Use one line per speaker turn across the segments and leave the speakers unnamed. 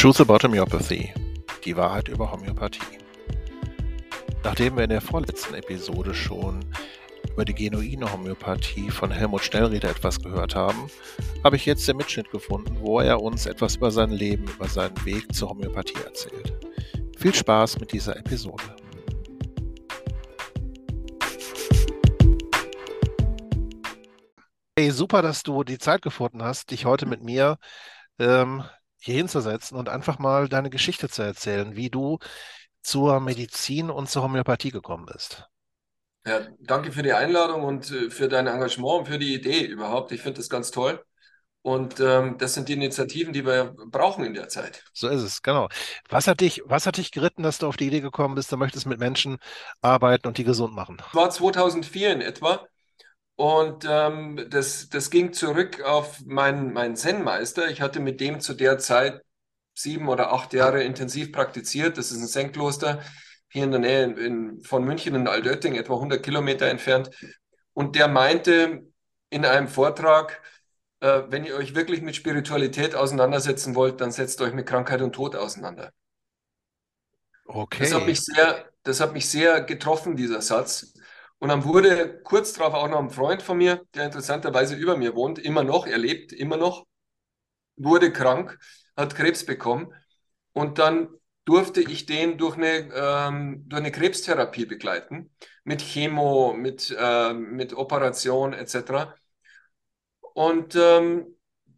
Truth About Homeopathy. Die Wahrheit über Homöopathie. Nachdem wir in der vorletzten Episode schon über die genuine Homöopathie von Helmut Schnellrieder etwas gehört haben, habe ich jetzt den Mitschnitt gefunden, wo er uns etwas über sein Leben, über seinen Weg zur Homöopathie erzählt. Viel Spaß mit dieser Episode. Hey, super, dass du die Zeit gefunden hast, dich heute mit mir ähm, hier hinzusetzen und einfach mal deine Geschichte zu erzählen, wie du zur Medizin und zur Homöopathie gekommen bist.
Ja, danke für die Einladung und äh, für dein Engagement und für die Idee überhaupt. Ich finde das ganz toll. Und ähm, das sind die Initiativen, die wir brauchen in der Zeit.
So ist es, genau. Was hat dich, was hat dich geritten, dass du auf die Idee gekommen bist, du möchtest mit Menschen arbeiten und die gesund machen?
Das war 2004 in etwa. Und ähm, das, das ging zurück auf meinen, meinen Zen-Meister. Ich hatte mit dem zu der Zeit sieben oder acht Jahre intensiv praktiziert. Das ist ein Zen-Kloster hier in der Nähe in, von München in Altötting, etwa 100 Kilometer entfernt. Und der meinte in einem Vortrag, äh, wenn ihr euch wirklich mit Spiritualität auseinandersetzen wollt, dann setzt euch mit Krankheit und Tod auseinander.
Okay.
Das hat mich sehr, das hat mich sehr getroffen, dieser Satz. Und dann wurde kurz darauf auch noch ein Freund von mir, der interessanterweise über mir wohnt, immer noch, er lebt immer noch, wurde krank, hat Krebs bekommen. Und dann durfte ich den durch eine, ähm, durch eine Krebstherapie begleiten, mit Chemo, mit, äh, mit Operation etc. Und ähm,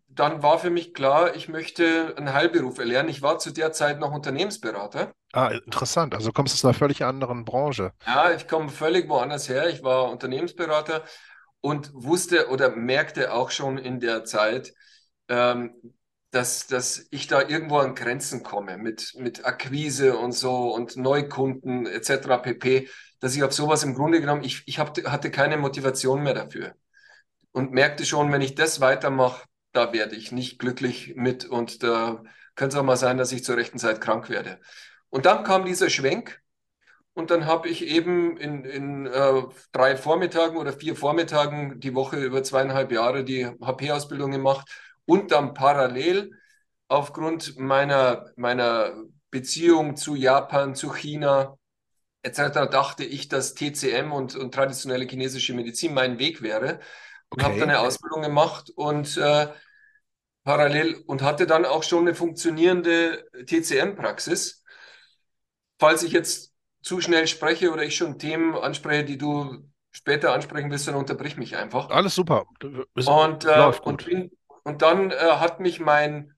dann war für mich klar, ich möchte einen Heilberuf erlernen. Ich war zu der Zeit noch Unternehmensberater.
Ah, interessant. Also kommst du aus einer völlig anderen Branche.
Ja, ich komme völlig woanders her. Ich war Unternehmensberater und wusste oder merkte auch schon in der Zeit, ähm, dass, dass ich da irgendwo an Grenzen komme mit, mit Akquise und so und Neukunden etc. pp, dass ich auf sowas im Grunde genommen, ich, ich hab, hatte keine Motivation mehr dafür und merkte schon, wenn ich das weitermache, da werde ich nicht glücklich mit und da könnte es auch mal sein, dass ich zur rechten Zeit krank werde. Und dann kam dieser Schwenk und dann habe ich eben in, in äh, drei Vormittagen oder vier Vormittagen die Woche über zweieinhalb Jahre die HP-Ausbildung gemacht und dann parallel aufgrund meiner, meiner Beziehung zu Japan, zu China etc. dachte ich, dass TCM und, und traditionelle chinesische Medizin mein Weg wäre und okay. habe dann eine Ausbildung gemacht und äh, parallel und hatte dann auch schon eine funktionierende TCM-Praxis. Falls ich jetzt zu schnell spreche oder ich schon Themen anspreche, die du später ansprechen willst, dann unterbrich mich einfach.
Alles super.
und, äh, und, bin, und dann äh, hat mich mein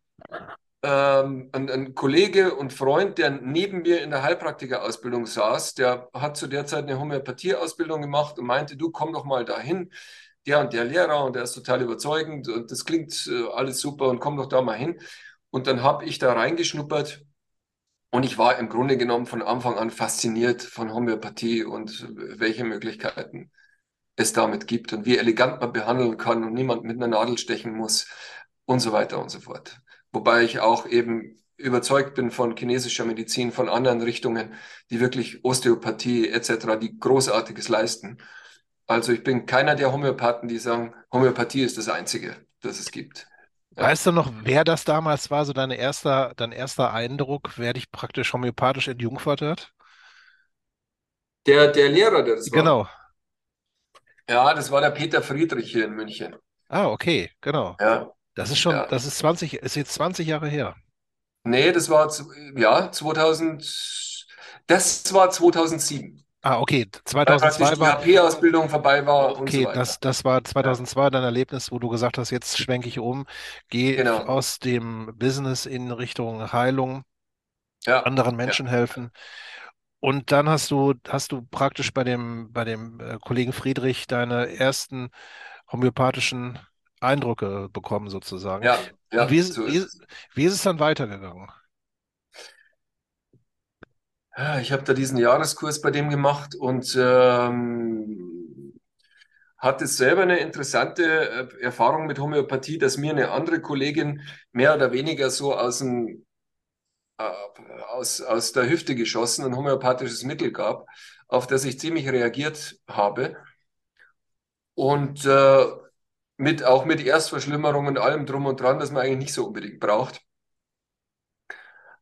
ähm, ein, ein, Kollege und Freund, der neben mir in der Heilpraktikerausbildung saß, der hat zu der Zeit eine Homöopathieausbildung gemacht und meinte, du komm doch mal dahin der und der Lehrer und der ist total überzeugend und das klingt äh, alles super und komm doch da mal hin. Und dann habe ich da reingeschnuppert und ich war im Grunde genommen von Anfang an fasziniert von Homöopathie und welche Möglichkeiten es damit gibt und wie elegant man behandeln kann und niemand mit einer Nadel stechen muss und so weiter und so fort. Wobei ich auch eben überzeugt bin von chinesischer Medizin, von anderen Richtungen, die wirklich Osteopathie etc., die Großartiges leisten. Also ich bin keiner der Homöopathen, die sagen, Homöopathie ist das Einzige, das es gibt.
Weißt du noch, wer das damals war, so dein erster, dein erster Eindruck, wer dich praktisch homöopathisch entjungfert hat?
Der, der Lehrer, der das
war. Genau.
Ja, das war der Peter Friedrich hier in München.
Ah, okay, genau.
Ja.
Das ist schon, ja. das ist 20, ist jetzt 20 Jahre her.
Nee, das war, ja, 2000, das war 2007.
Ah, okay. 2002
als war. die HP-Ausbildung vorbei war.
Okay, so das, das war 2002 ja. dein Erlebnis, wo du gesagt hast, jetzt schwenke ich um, gehe genau. aus dem Business in Richtung Heilung, ja. anderen Menschen ja. helfen. Und dann hast du, hast du praktisch bei dem, bei dem äh, Kollegen Friedrich deine ersten homöopathischen Eindrücke bekommen, sozusagen.
Ja, ja.
Wie ist, so wie, wie ist es dann weitergegangen?
Ich habe da diesen Jahreskurs bei dem gemacht und ähm, hatte selber eine interessante äh, Erfahrung mit Homöopathie, dass mir eine andere Kollegin mehr oder weniger so aus, dem, äh, aus, aus der Hüfte geschossen ein homöopathisches Mittel gab, auf das ich ziemlich reagiert habe. Und äh, mit, auch mit Erstverschlimmerung und allem drum und dran, das man eigentlich nicht so unbedingt braucht.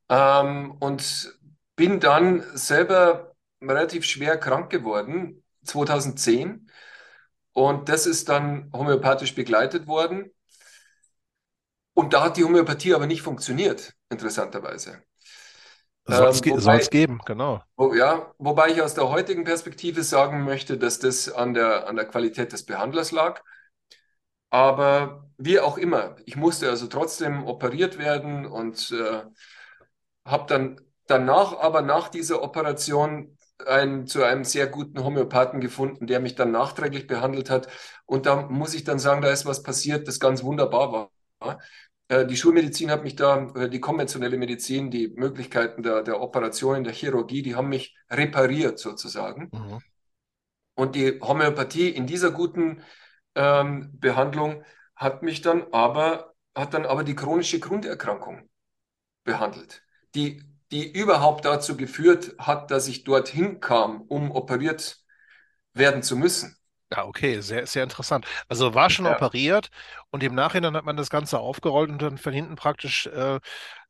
ähm, und bin dann selber relativ schwer krank geworden, 2010. Und das ist dann homöopathisch begleitet worden. Und da hat die Homöopathie aber nicht funktioniert, interessanterweise.
Soll es ähm, geben, genau.
Wo, ja, wobei ich aus der heutigen Perspektive sagen möchte, dass das an der, an der Qualität des Behandlers lag. Aber wie auch immer, ich musste also trotzdem operiert werden und äh, habe dann danach, aber nach dieser Operation, ein, zu einem sehr guten Homöopathen gefunden, der mich dann nachträglich behandelt hat. Und da muss ich dann sagen, da ist was passiert, das ganz wunderbar war. Äh, die Schulmedizin hat mich da, die konventionelle Medizin, die Möglichkeiten der, der Operationen, der Chirurgie, die haben mich repariert sozusagen. Mhm. Und die Homöopathie in dieser guten ähm, Behandlung hat mich dann aber, hat dann aber die chronische Grunderkrankung behandelt, die, die überhaupt dazu geführt hat, dass ich dorthin kam, um operiert werden zu müssen.
Ja, okay, sehr, sehr interessant. Also war schon ja. operiert und im Nachhinein hat man das Ganze aufgerollt und dann von hinten praktisch äh,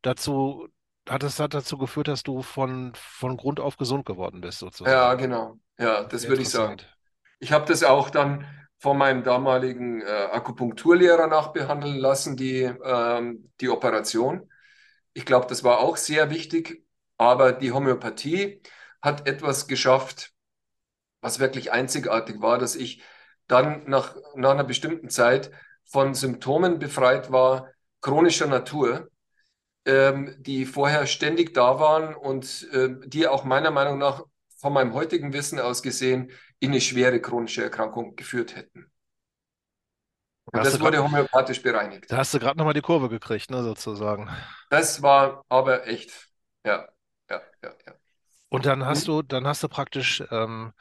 dazu, hat es hat dazu geführt, dass du von, von Grund auf gesund geworden bist, sozusagen.
Ja, genau. Ja, das würde ich sagen. Ich habe das auch dann von meinem damaligen äh, Akupunkturlehrer nachbehandeln lassen, die, ähm, die Operation. Ich glaube, das war auch sehr wichtig, aber die Homöopathie hat etwas geschafft, was wirklich einzigartig war, dass ich dann nach, nach einer bestimmten Zeit von Symptomen befreit war, chronischer Natur, ähm, die vorher ständig da waren und äh, die auch meiner Meinung nach von meinem heutigen Wissen aus gesehen in eine schwere chronische Erkrankung geführt hätten. Und das wurde grad, homöopathisch bereinigt.
Da hast du gerade nochmal die Kurve gekriegt, ne, sozusagen.
Das war aber echt, ja, ja, ja, ja.
Und dann hast hm? du, dann hast du praktisch ähm,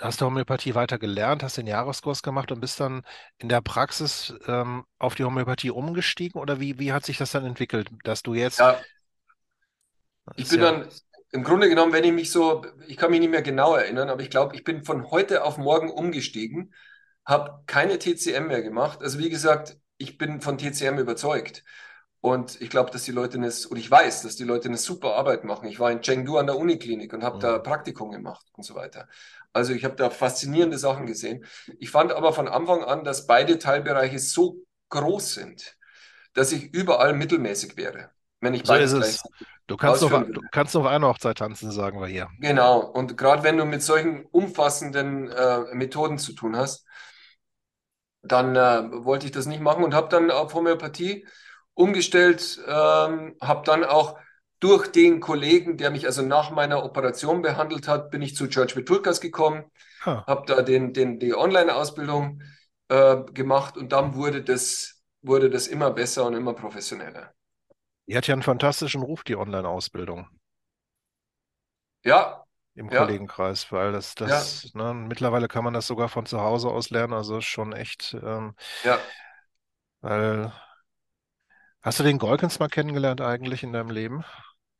hast du Homöopathie weiter gelernt, hast den Jahreskurs gemacht und bist dann in der Praxis ähm, auf die Homöopathie umgestiegen oder wie, wie hat sich das dann entwickelt, dass du jetzt. Ja.
Ich bin ja, dann im Grunde genommen, wenn ich mich so, ich kann mich nicht mehr genau erinnern, aber ich glaube, ich bin von heute auf morgen umgestiegen, habe keine TCM mehr gemacht. Also wie gesagt, ich bin von TCM überzeugt. Und ich glaube, dass die Leute eine, und ich weiß, dass die Leute eine super Arbeit machen. Ich war in Chengdu an der Uniklinik und habe mhm. da Praktikum gemacht und so weiter. Also ich habe da faszinierende Sachen gesehen. Ich fand aber von Anfang an, dass beide Teilbereiche so groß sind, dass ich überall mittelmäßig wäre, wenn ich
so ist es. Du kannst, auf, du kannst auf einer Hochzeit tanzen, sagen wir hier.
Genau. Und gerade wenn du mit solchen umfassenden äh, Methoden zu tun hast, dann äh, wollte ich das nicht machen und habe dann auf Homöopathie umgestellt, ähm, habe dann auch durch den Kollegen, der mich also nach meiner Operation behandelt hat, bin ich zu George Vitulkas gekommen, ah. habe da den, den, die Online-Ausbildung äh, gemacht und dann wurde das, wurde das immer besser und immer professioneller.
Die hat ja einen fantastischen Ruf, die Online-Ausbildung.
Ja.
Im ja. Kollegenkreis, weil das, das, ja. ne, mittlerweile kann man das sogar von zu Hause aus lernen, also schon echt, ähm, ja. weil Hast du den Golkens mal kennengelernt eigentlich in deinem Leben?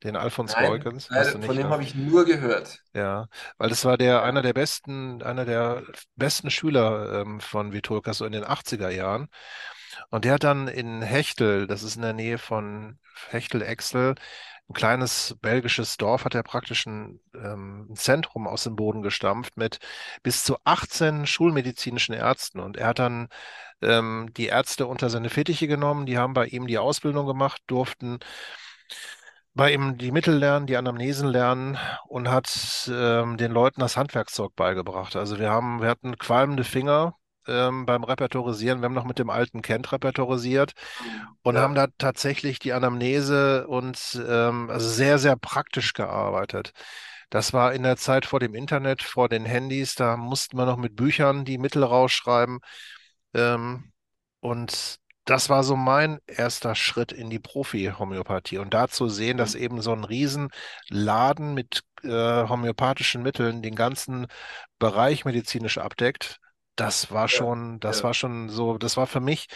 Den Alfons Nein, Golkens?
Leider, von dem habe ich nur gehört.
Ja, weil das war der einer der besten, einer der besten Schüler ähm, von Vitulka so in den 80er Jahren. Und der hat dann in Hechtel, das ist in der Nähe von Hechtel-Exel, ein kleines belgisches Dorf, hat er praktisch ein, ähm, ein Zentrum aus dem Boden gestampft mit bis zu 18 schulmedizinischen Ärzten. Und er hat dann ähm, die Ärzte unter seine Fittiche genommen, die haben bei ihm die Ausbildung gemacht, durften bei ihm die Mittel lernen, die Anamnesen lernen und hat ähm, den Leuten das Handwerkszeug beigebracht. Also wir haben, wir hatten qualmende Finger ähm, beim Repertorisieren. Wir haben noch mit dem alten Kent repertorisiert und ja. haben da tatsächlich die Anamnese und ähm, also sehr, sehr praktisch gearbeitet. Das war in der Zeit vor dem Internet, vor den Handys, da mussten wir noch mit Büchern die Mittel rausschreiben. Ähm, und das war so mein erster Schritt in die Profi-Homöopathie. Und da zu sehen, dass mhm. eben so ein Riesenladen mit äh, homöopathischen Mitteln den ganzen Bereich medizinisch abdeckt, das war schon, das ja. war schon so, das war für mich,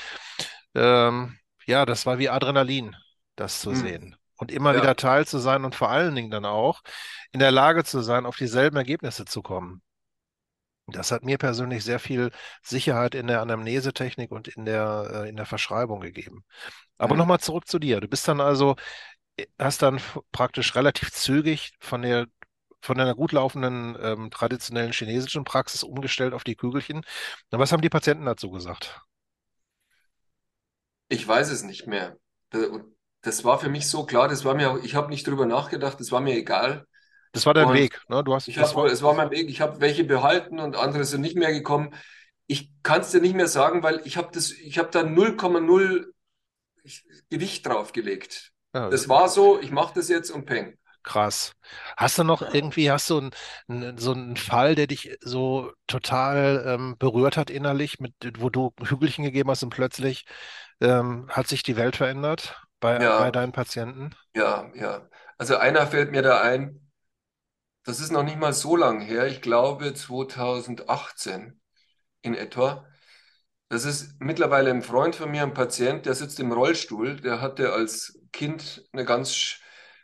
ähm, ja, das war wie Adrenalin, das zu mhm. sehen. Und immer ja. wieder Teil zu sein und vor allen Dingen dann auch in der Lage zu sein, auf dieselben Ergebnisse zu kommen. Das hat mir persönlich sehr viel Sicherheit in der Anamnesetechnik und in der, äh, in der Verschreibung gegeben. Aber mhm. nochmal zurück zu dir. Du bist dann also hast dann praktisch relativ zügig von der von einer gut laufenden ähm, traditionellen chinesischen Praxis umgestellt auf die Kügelchen. Na, was haben die Patienten dazu gesagt?
Ich weiß es nicht mehr. Das war für mich so klar, das war mir, ich habe nicht drüber nachgedacht, das war mir egal.
Das war dein und Weg, ne? Du hast,
ich hab, war, es war mein Weg. Ich habe welche behalten und andere sind nicht mehr gekommen. Ich kann es dir nicht mehr sagen, weil ich habe das, ich habe da 0,0 Gewicht draufgelegt. Ja, das war so, ich mache das jetzt und peng.
Krass. Hast du noch irgendwie, hast du einen, so einen Fall, der dich so total ähm, berührt hat innerlich, mit, wo du Hügelchen gegeben hast und plötzlich ähm, hat sich die Welt verändert bei, ja, bei deinen Patienten?
Ja, ja. Also einer fällt mir da ein, das ist noch nicht mal so lang her, ich glaube 2018 in etwa. Das ist mittlerweile ein Freund von mir, ein Patient, der sitzt im Rollstuhl, der hatte als Kind eine ganz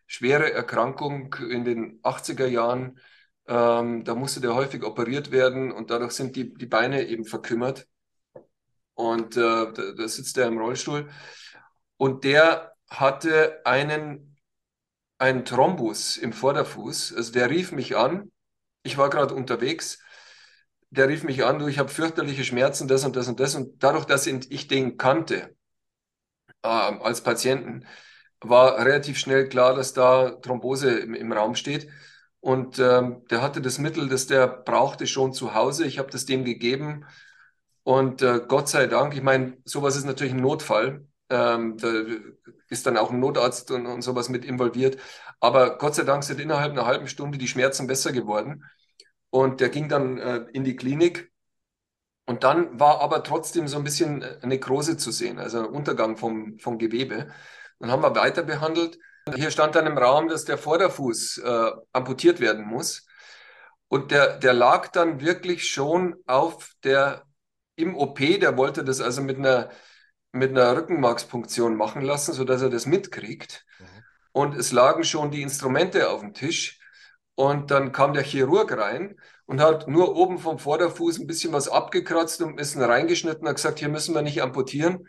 schwere Erkrankung in den 80er Jahren. Ähm, da musste der häufig operiert werden und dadurch sind die, die Beine eben verkümmert. Und äh, da, da sitzt er im Rollstuhl. Und der hatte einen, einen Thrombus im Vorderfuß. Also der rief mich an. Ich war gerade unterwegs. Der rief mich an, du, ich habe fürchterliche Schmerzen, das und das und das. Und dadurch, dass ich den kannte äh, als Patienten, war relativ schnell klar, dass da Thrombose im, im Raum steht. Und ähm, der hatte das Mittel, das der brauchte, schon zu Hause. Ich habe das dem gegeben. Und äh, Gott sei Dank, ich meine, sowas ist natürlich ein Notfall. Ähm, da ist dann auch ein Notarzt und, und sowas mit involviert. Aber Gott sei Dank sind innerhalb einer halben Stunde die Schmerzen besser geworden. Und der ging dann äh, in die Klinik. Und dann war aber trotzdem so ein bisschen Nekrose zu sehen, also Untergang vom, vom Gewebe. Dann haben wir weiter behandelt. Hier stand dann im Raum, dass der Vorderfuß äh, amputiert werden muss. Und der, der lag dann wirklich schon auf der, im OP, der wollte das also mit einer, mit einer Rückenmarkspunktion machen lassen, sodass er das mitkriegt. Mhm. Und es lagen schon die Instrumente auf dem Tisch. Und dann kam der Chirurg rein und hat nur oben vom Vorderfuß ein bisschen was abgekratzt und ein bisschen reingeschnitten, hat gesagt, hier müssen wir nicht amputieren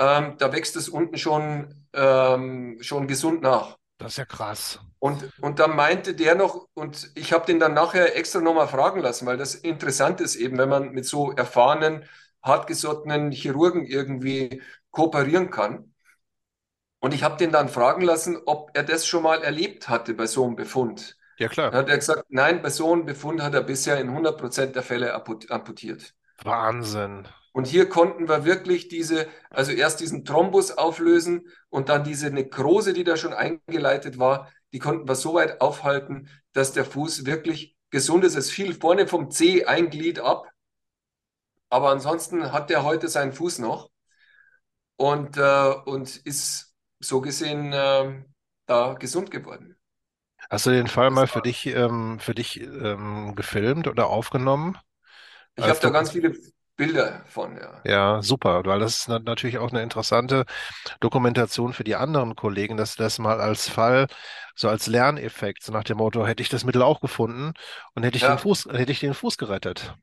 ähm, da wächst es unten schon, ähm, schon gesund nach.
Das ist ja krass.
Und, und dann meinte der noch, und ich habe den dann nachher extra nochmal fragen lassen, weil das interessant ist eben, wenn man mit so erfahrenen, hartgesottenen Chirurgen irgendwie kooperieren kann. Und ich habe den dann fragen lassen, ob er das schon mal erlebt hatte bei so einem Befund.
Ja, klar.
Dann hat er gesagt, nein, bei so einem Befund hat er bisher in 100 Prozent der Fälle amputiert.
Wahnsinn.
Und hier konnten wir wirklich diese, also erst diesen Thrombus auflösen und dann diese Nekrose, die da schon eingeleitet war, die konnten wir so weit aufhalten, dass der Fuß wirklich gesund ist. Es fiel vorne vom C ein Glied ab, aber ansonsten hat der heute seinen Fuß noch und, äh, und ist so gesehen äh, da gesund geworden.
Hast du den Fall mal für dich, ähm, für dich ähm, gefilmt oder aufgenommen?
Ich habe da ganz viele Bilder von, ja.
Ja, super, weil das ist natürlich auch eine interessante Dokumentation für die anderen Kollegen, dass das mal als Fall, so als Lerneffekt, so nach dem Motto, hätte ich das Mittel auch gefunden und hätte ich ja. den Fuß, hätte ich den Fuß gerettet.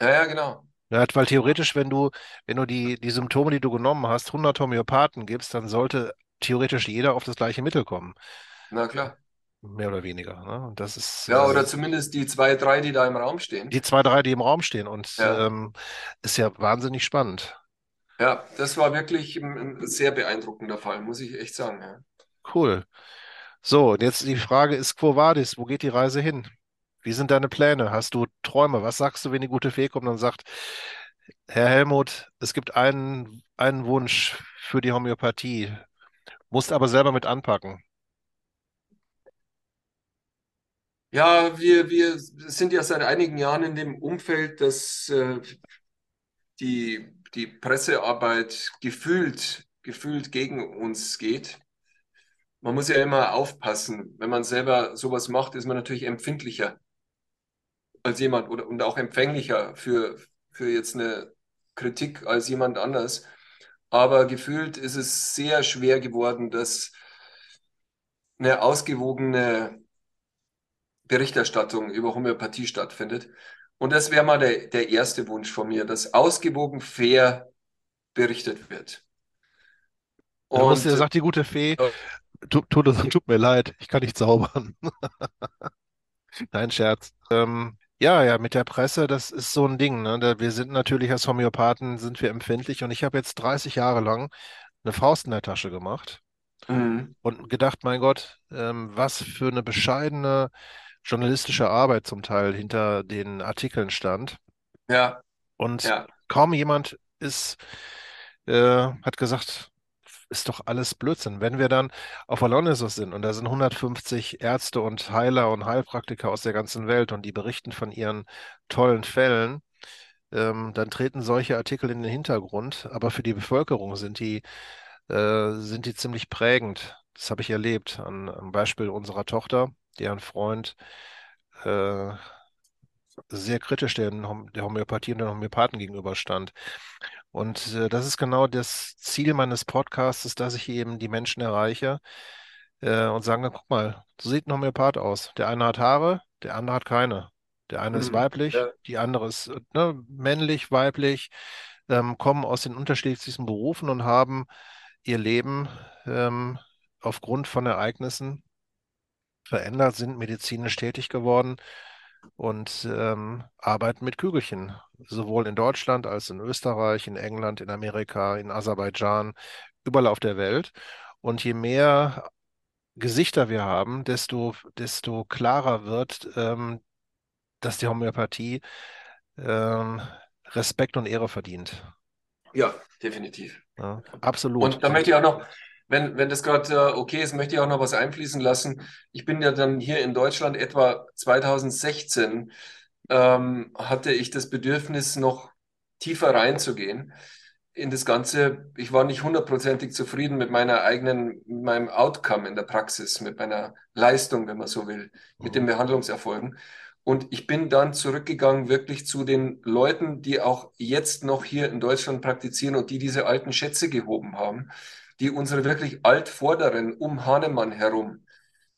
Ja, ja, genau.
Ja, weil theoretisch, wenn du, wenn du die, die Symptome, die du genommen hast, 100 Homöopathen gibst, dann sollte theoretisch jeder auf das gleiche Mittel kommen.
Na klar.
Mehr oder weniger. Ne? Und das ist,
ja, oder also, zumindest die zwei, drei, die da im Raum stehen.
Die zwei, drei, die im Raum stehen. Und ja. Ähm, ist ja wahnsinnig spannend.
Ja, das war wirklich ein, sehr beeindruckender Fall, muss ich echt sagen. Ja.
Cool. So, und jetzt die Frage ist, Quo Vadis, wo geht die Reise hin? Wie sind deine Pläne? Hast du Träume? Was sagst du, wenn die gute Fee kommt und sagt, Herr Helmut, es gibt einen, einen Wunsch für die Homöopathie, musst aber selber mit anpacken.
Ja, wir, wir sind ja seit einigen Jahren in dem Umfeld, dass äh, die, die Pressearbeit gefühlt, gefühlt gegen uns geht. Man muss ja immer aufpassen. Wenn man selber sowas macht, ist man natürlich empfindlicher als jemand oder, und auch empfänglicher für, für jetzt eine Kritik als jemand anders. Aber gefühlt ist es sehr schwer geworden, dass eine ausgewogene Berichterstattung über Homöopathie stattfindet. Und das wäre mal der, der erste Wunsch von mir, dass ausgewogen fair berichtet wird.
Und, du musst, sagt die gute Fee, tut, tut, tut mir leid, ich kann nicht zaubern. Nein, Scherz. Ähm, ja, ja, mit der Presse, das ist so ein Ding. Ne? Da, wir sind natürlich als Homöopathen sind wir empfindlich und ich habe jetzt 30 Jahre lang eine Faust in der Tasche gemacht
Mhm.
und gedacht, mein Gott, ähm, was für eine bescheidene journalistische Arbeit zum Teil hinter den Artikeln stand.
Ja,
Und
ja.
kaum jemand ist, äh, hat gesagt, ist doch alles Blödsinn. Wenn wir dann auf Alonisos sind und da sind 150 Ärzte und Heiler und Heilpraktiker aus der ganzen Welt und die berichten von ihren tollen Fällen, ähm, dann treten solche Artikel in den Hintergrund. Aber für die Bevölkerung sind die, äh, sind die ziemlich prägend. Das habe ich erlebt an, am Beispiel unserer Tochter, deren Freund äh, sehr kritisch der, der Homöopathie und den Homöopathen gegenüberstand. Und äh, das ist genau das Ziel meines Podcasts, dass ich eben die Menschen erreiche äh, und sage, guck mal, so sieht ein Homöopath aus. Der eine hat Haare, der andere hat keine. Der eine ist
Mhm.
weiblich,
Ja.
die andere ist ne, männlich, weiblich, ähm, kommen aus den unterschiedlichsten Berufen und haben ihr Leben ähm, aufgrund von Ereignissen verändert, sind medizinisch tätig geworden und ähm, arbeiten mit Kügelchen, sowohl in Deutschland als in Österreich, in England, in Amerika, in Aserbaidschan, überall auf der Welt. Und je mehr Gesichter wir haben, desto, desto klarer wird, ähm, dass die Homöopathie ähm, Respekt und Ehre verdient.
Ja, definitiv.
Ja, absolut.
Und da möchte ich auch noch, wenn, wenn das gerade äh, okay ist, möchte ich auch noch was einfließen lassen. Ich bin ja dann hier in Deutschland etwa 2016, ähm, hatte ich das Bedürfnis, noch tiefer reinzugehen in das Ganze. Ich war nicht hundertprozentig zufrieden mit meiner eigenen, mit meinem Outcome in der Praxis, mit meiner Leistung, wenn man so will, mit den
Mhm.
Behandlungserfolgen. Und ich bin dann zurückgegangen wirklich zu den Leuten, die auch jetzt noch hier in Deutschland praktizieren und die diese alten Schätze gehoben haben, die unsere wirklich Altvorderen um Hahnemann herum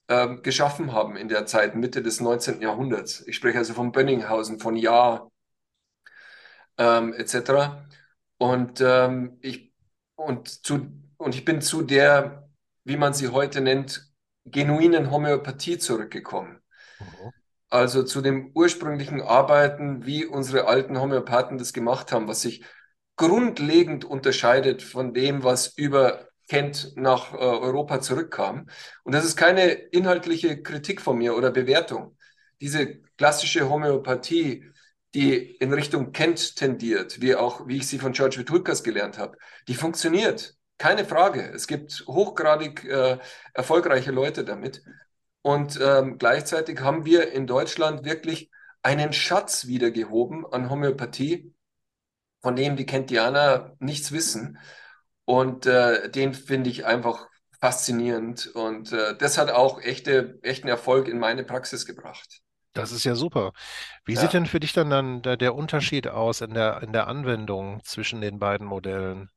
ähm, geschaffen haben in der Zeit, Mitte des 19. Jahrhunderts. Ich spreche also von Bönninghausen, von Jahr ähm, etc. Und, ähm, ich, und, zu, und ich bin zu der, wie man sie heute nennt, genuinen Homöopathie zurückgekommen.
Mhm.
Also zu dem ursprünglichen Arbeiten, wie unsere alten Homöopathen das gemacht haben, was sich grundlegend unterscheidet von dem, was über Kent nach äh, Europa zurückkam. Und das ist keine inhaltliche Kritik von mir oder Bewertung. Diese klassische Homöopathie, die in Richtung Kent tendiert, wie auch, wie ich sie von George Vitulkas gelernt habe, die funktioniert. Keine Frage. Es gibt hochgradig äh, erfolgreiche Leute damit. Und ähm, gleichzeitig haben wir in Deutschland wirklich einen Schatz wiedergehoben an Homöopathie, von dem die Kentianer nichts wissen. Und äh, den finde ich einfach faszinierend. Und äh, das hat auch echte, echten Erfolg in meine Praxis gebracht.
Das ist ja super. Wie sieht
Ja.
denn für dich dann, dann der, der Unterschied aus in der, in der Anwendung zwischen den beiden Modellen?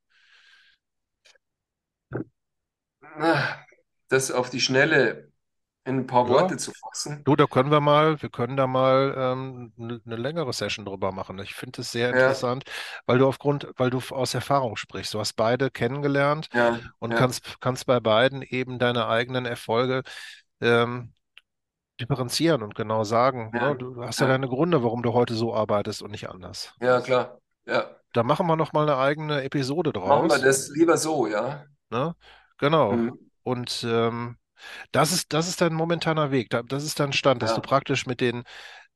Das auf die Schnelle in ein paar
Ja,
Worte zu fassen.
du, da können wir mal, wir können da mal ähm, eine, längere Session drüber machen. Ich finde es sehr
Ja,
interessant, weil du aufgrund, weil du aus Erfahrung sprichst. Du hast beide kennengelernt
ja,
und
ja,
kannst, kannst bei beiden eben deine eigenen Erfolge ähm, differenzieren und genau sagen, ne?
ja,
Du hast ja
ja,
deine Gründe, warum du heute so arbeitest und nicht anders.
ja, klar. Ja.
Da machen wir noch mal eine eigene Episode
Machen wir
draus.
das lieber so, ja.
Ne? Genau.
Mhm.
Und ähm, das ist, das ist dein momentaner Weg. Da- Das ist dein Stand, dass du
Ja,
praktisch mit den,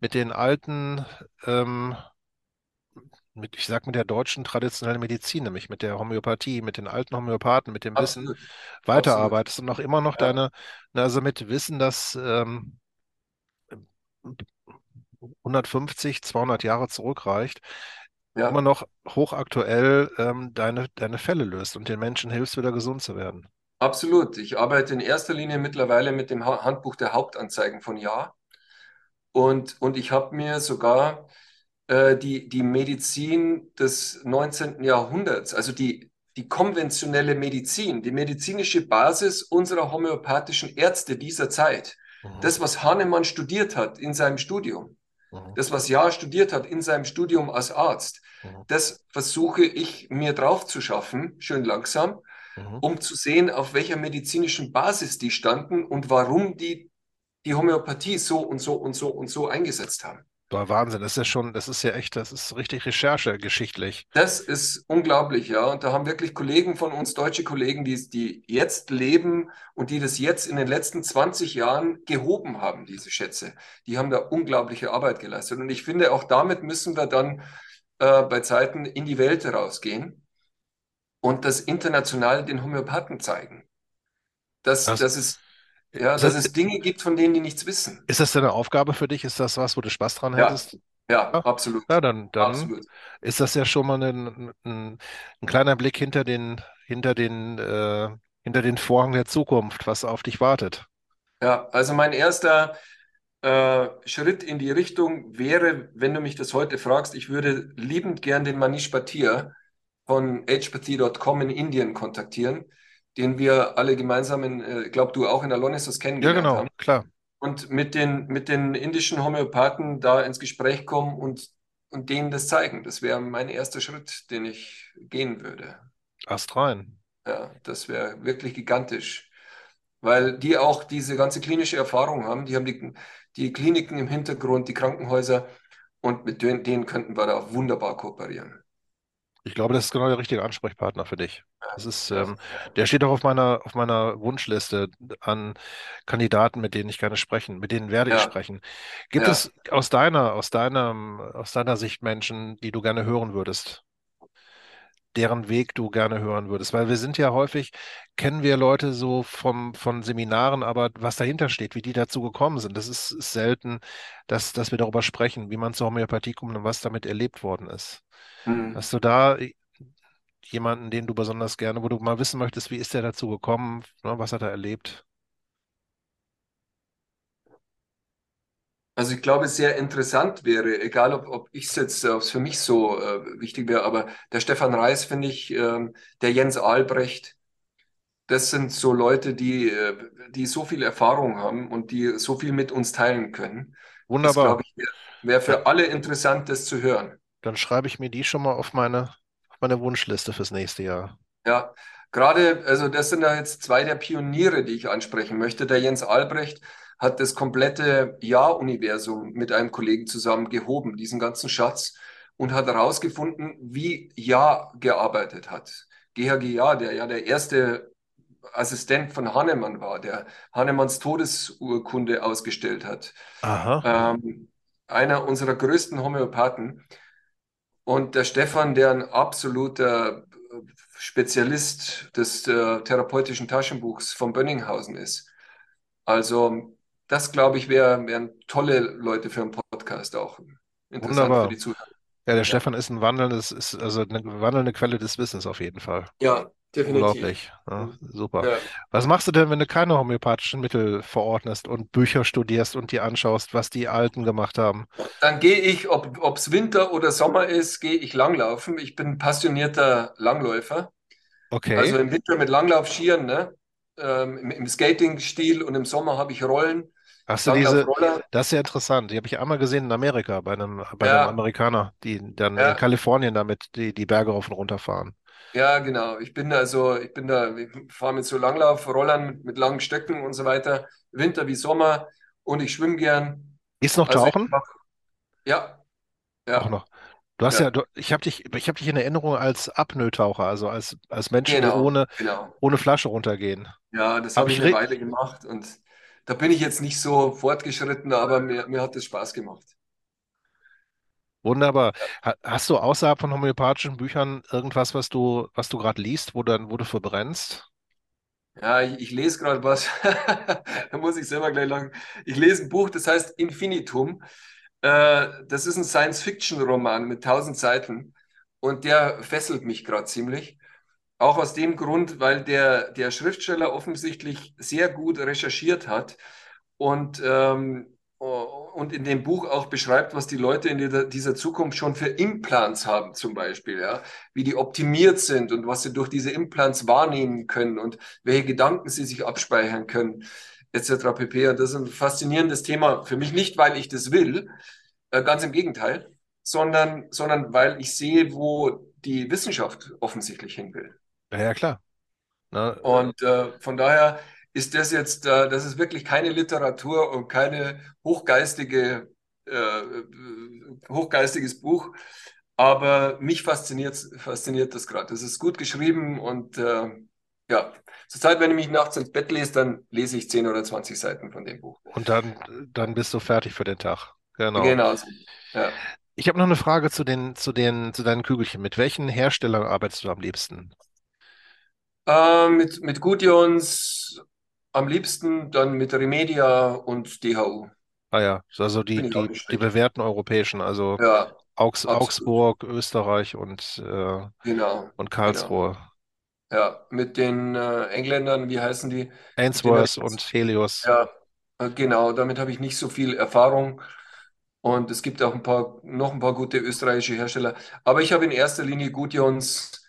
mit den alten, ähm, mit, ich sag mit der deutschen traditionellen Medizin, nämlich mit der Homöopathie, mit den alten Homöopathen, mit dem Wissen
absolut, absolut.
weiterarbeitest und auch immer noch
Ja,
deine, also mit Wissen, das ähm, 150, 200 Jahre zurückreicht, immer
ja,
noch hochaktuell ähm, deine, deine Fälle löst und den Menschen hilfst, wieder gesund zu werden.
Absolut. Ich arbeite in erster Linie mittlerweile mit dem Ha- Handbuch der Hauptanzeigen von Ja. Und, und ich habe mir sogar äh, die, die Medizin des 19. Jahrhunderts, also die, die konventionelle Medizin, die medizinische Basis unserer homöopathischen Ärzte dieser Zeit,
Mhm.
das, was Hahnemann studiert hat in seinem Studium,
Mhm.
das, was Jahr studiert hat in seinem Studium als Arzt,
Mhm.
das versuche ich mir drauf zu schaffen, schön langsam, mhm. um zu sehen, auf welcher medizinischen Basis die standen und warum die die Homöopathie so und so und so und so eingesetzt haben.
War Wahnsinn, das ist ja schon, das ist ja echt, das ist richtig Recherche geschichtlich.
Das ist unglaublich, ja. Und da haben wirklich Kollegen von uns, deutsche Kollegen, die, die jetzt leben und die das jetzt in den letzten 20 Jahren gehoben haben, diese Schätze. Die haben da unglaubliche Arbeit geleistet. Und ich finde, auch damit müssen wir dann äh, bei Zeiten in die Welt rausgehen und das international den Homöopathen zeigen. Dass, das, dass es ja, dass das, es Dinge gibt, von denen die nichts wissen.
Ist das denn eine Aufgabe für dich? Ist das was, wo du Spaß dran ja. hättest?
Ja, ja, absolut.
Ja, dann, dann absolut. ist das ja schon mal ein, ein, ein kleiner Blick hinter den, hinter den, äh, hinter den Vorhang der Zukunft, was auf dich wartet.
Ja, also mein erster äh, Schritt in die Richtung wäre, wenn du mich das heute fragst, ich würde liebend gern den Manish Patir von hpathie.com in Indien kontaktieren den wir alle gemeinsam, in, äh, glaub du auch in Alonissus kennengelernt
haben. Ja, genau, haben. klar.
Und mit den, mit den indischen Homöopathen da ins Gespräch kommen und, und denen das zeigen. Das wäre mein erster Schritt, den ich gehen würde.
Ast rein.
Ja, das wäre wirklich gigantisch. Weil die auch diese ganze klinische Erfahrung haben. Die haben die, die Kliniken im Hintergrund, die Krankenhäuser. Und mit denen, denen könnten wir da wunderbar kooperieren.
Ich glaube, das ist genau der richtige Ansprechpartner für dich. Das ist, ähm, der steht auch auf meiner, auf meiner Wunschliste an Kandidaten, mit denen ich gerne sprechen, mit denen werde ja. ich sprechen. Gibt ja. es aus deiner, aus deinem, aus deiner Sicht Menschen, die du gerne hören würdest? Deren Weg du gerne hören würdest. Weil wir sind ja häufig, kennen wir Leute so vom, von Seminaren, aber was dahinter steht, wie die dazu gekommen sind, das ist, ist selten, dass, dass wir darüber sprechen, wie man zur Homöopathie kommt und was damit erlebt worden ist. Mhm. Hast du da jemanden, den du besonders gerne, wo du mal wissen möchtest, wie ist der dazu gekommen, ne, was hat er erlebt?
Also ich glaube, sehr interessant wäre, egal ob, ob ich es jetzt, ob es für mich so äh, wichtig wäre, aber der Stefan Reis finde ich, ähm, der Jens Albrecht, das sind so Leute, die, äh, die so viel Erfahrung haben und die so viel mit uns teilen können.
Wunderbar. Das, ich,
wäre wär für ja. alle interessant, das zu hören.
Dann schreibe ich mir die schon mal auf meine, auf meine Wunschliste fürs nächste Jahr.
Ja, gerade, also das sind ja jetzt zwei der Pioniere, die ich ansprechen möchte. Der Jens Albrecht, hat das komplette Ja-Universum mit einem Kollegen zusammen gehoben, diesen ganzen Schatz, und hat herausgefunden, wie Ja gearbeitet hat. GHG Ja, der ja der erste Assistent von Hahnemann war, der Hahnemanns Todesurkunde ausgestellt hat. Ähm, einer unserer größten Homöopathen. Und der Stefan, der ein absoluter Spezialist des äh, therapeutischen Taschenbuchs von Bönninghausen ist. Also das, glaube ich, wären wär tolle Leute für einen Podcast auch.
Interessant Wunderbar. für die Zuhörer. Ja, der ja. Stefan ist ein wandelndes, ist also eine wandelnde Quelle des Wissens auf jeden Fall.
Ja, definitiv.
Unglaublich. Ja, super. Ja. Was machst du denn, wenn du keine homöopathischen Mittel verordnest und Bücher studierst und dir anschaust, was die Alten gemacht haben?
Dann gehe ich, ob es Winter oder Sommer ist, gehe ich langlaufen. Ich bin passionierter Langläufer.
Okay.
Also im Winter mit Langlaufskiern, ne? Ähm, im, im Skating-Stil und im Sommer habe ich Rollen.
Hast du diese, das ist ja interessant. Die habe ich einmal gesehen in Amerika bei einem, bei ja. einem Amerikaner, die dann ja. in Kalifornien damit die, die Berge rauf und runter fahren.
Ja, genau. Ich bin also, ich bin da, ich fahre mit so Langlaufrollern mit, mit langen Stöcken und so weiter, Winter wie Sommer und ich schwimme gern.
Ist noch also tauchen?
Mach, ja. Ja.
Auch noch. Du hast ja, ja du, ich habe dich, ich habe dich in Erinnerung als Apnoe-Taucher, also als, als Menschen, genau, die ohne, genau. ohne Flasche runtergehen.
Ja, das habe hab ich eine Weile gemacht und da bin ich jetzt nicht so fortgeschritten, aber mir, mir hat es Spaß gemacht.
Wunderbar. Hast du außerhalb von homöopathischen Büchern irgendwas, was du, was du gerade liest, wo, dann, wo du verbrennst?
Ja, ich, ich lese gerade was. da muss ich selber gleich lang. Ich lese ein Buch, das heißt Infinitum. Äh, das ist ein Science-Fiction-Roman mit tausend Seiten und der fesselt mich gerade ziemlich. Auch aus dem Grund, weil der, der Schriftsteller offensichtlich sehr gut recherchiert hat und, ähm, und in dem Buch auch beschreibt, was die Leute in dieser Zukunft schon für Implants haben, zum Beispiel, ja, wie die optimiert sind und was sie durch diese Implants wahrnehmen können und welche Gedanken sie sich abspeichern können, etc. pp. Und das ist ein faszinierendes Thema für mich, nicht weil ich das will, äh, ganz im Gegenteil, sondern, sondern weil ich sehe, wo die Wissenschaft offensichtlich hin will.
Ja, ja, klar.
Na, und äh, von daher ist das jetzt, äh, das ist wirklich keine Literatur und keine hochgeistige, äh, hochgeistiges Buch. Aber mich fasziniert, fasziniert das gerade. Das ist gut geschrieben und äh, ja, zurzeit, wenn ich mich nachts ins Bett lese, dann lese ich 10 oder 20 Seiten von dem Buch.
Und dann, dann bist du fertig für den Tag.
Genau. Genau. Ja.
Ich habe noch eine Frage zu den, zu den, zu deinen Kügelchen. Mit welchen Herstellern arbeitest du am liebsten?
Äh, mit, mit Gudjons am liebsten, dann mit Remedia und DHU.
Ah ja, also die, die, die bewährten europäischen, also ja, Augs Augsburg, Österreich und, äh,
genau,
und Karlsruhe. Genau.
Ja, mit den äh, Engländern, wie heißen die?
Ainsworth und Helios.
Ja, äh, genau, damit habe ich nicht so viel Erfahrung. Und es gibt auch ein paar, noch ein paar gute österreichische Hersteller. Aber ich habe in erster Linie Gudjons,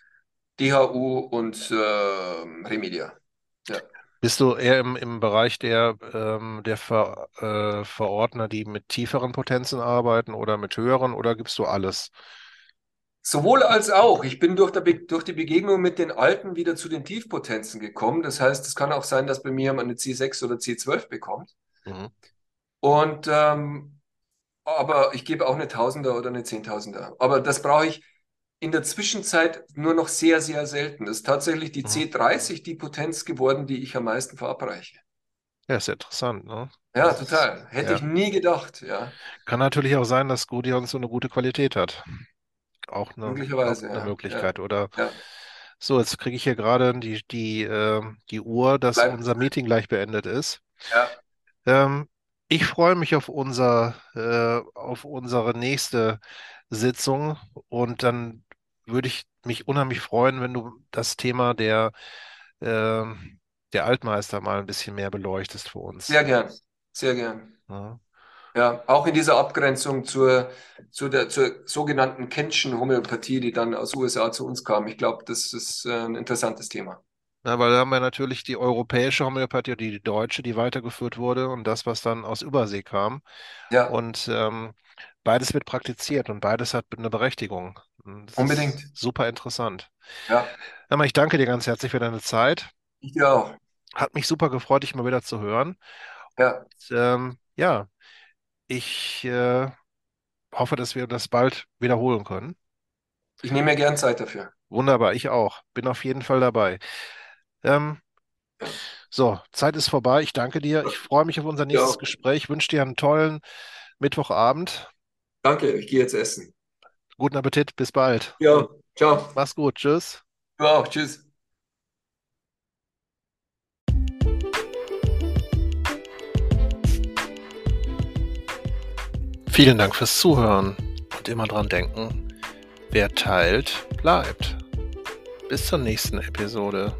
DHU und äh, Remedia. Ja.
Bist du eher im, im Bereich der, ähm, der Ver, äh, Verordner, die mit tieferen Potenzen arbeiten oder mit höheren oder gibst du alles?
Sowohl als auch. Ich bin durch, der, durch, die Begegnung mit den Alten wieder zu den Tiefpotenzen gekommen. Das heißt, es kann auch sein, dass bei mir man eine C6 oder C12 bekommt. Mhm. Und ähm, aber ich gebe auch eine Tausender oder eine Zehntausender. Aber das brauche ich in der Zwischenzeit nur noch sehr, sehr selten. Das ist tatsächlich die mhm. C30 die Potenz geworden, die ich am meisten verabreiche.
Ja, ist ja interessant, ne?
Ja, das total. Ist, Hätte ja. ich nie gedacht, ja.
Kann natürlich auch sein, dass Gudjon so eine gute Qualität hat. Auch eine,
Möglicherweise,
auch eine ja. Möglichkeit. Ja. Oder so, jetzt kriege ich hier gerade die, die, äh, die Uhr, dass Bleib. unser Meeting gleich beendet ist.
Ja.
Ähm, ich freue mich auf unser, äh, auf unsere nächste Sitzung und dann würde ich mich unheimlich freuen, wenn du das Thema der, äh, der Altmeister mal ein bisschen mehr beleuchtest für uns.
Sehr gern, sehr gern. Ja. Ja, auch in dieser Abgrenzung zur, zur, der, zur sogenannten Kentschen Homöopathie, die dann aus USA zu uns kam. Ich glaube, das ist äh, ein interessantes Thema.
Ja, weil da haben wir natürlich die europäische Homöopathie, die, die deutsche, die weitergeführt wurde und das, was dann aus Übersee kam.
Ja.
Und ähm, beides wird praktiziert und beides hat eine Berechtigung.
Das Unbedingt.
super interessant.
Ja.
Aber ich danke dir ganz herzlich für deine Zeit.
Ich dir auch.
Hat mich super gefreut, dich mal wieder zu hören.
Ja. Und,
ähm, ja, ich äh, hoffe, dass wir das bald wiederholen können.
Ich nehme mir gern Zeit dafür.
Wunderbar, ich auch. Bin auf jeden Fall dabei. Ähm, so, Zeit ist vorbei. Ich danke dir. Ich freue mich auf unser nächstes ja. Gespräch. Ich wünsche dir einen tollen Mittwochabend.
Danke, ich gehe jetzt essen.
Guten Appetit, bis bald.
Ja, ciao.
Mach's gut, tschüss.
Du auch, tschüss.
Vielen Dank fürs Zuhören und immer dran denken, wer teilt, bleibt. Bis zur nächsten Episode.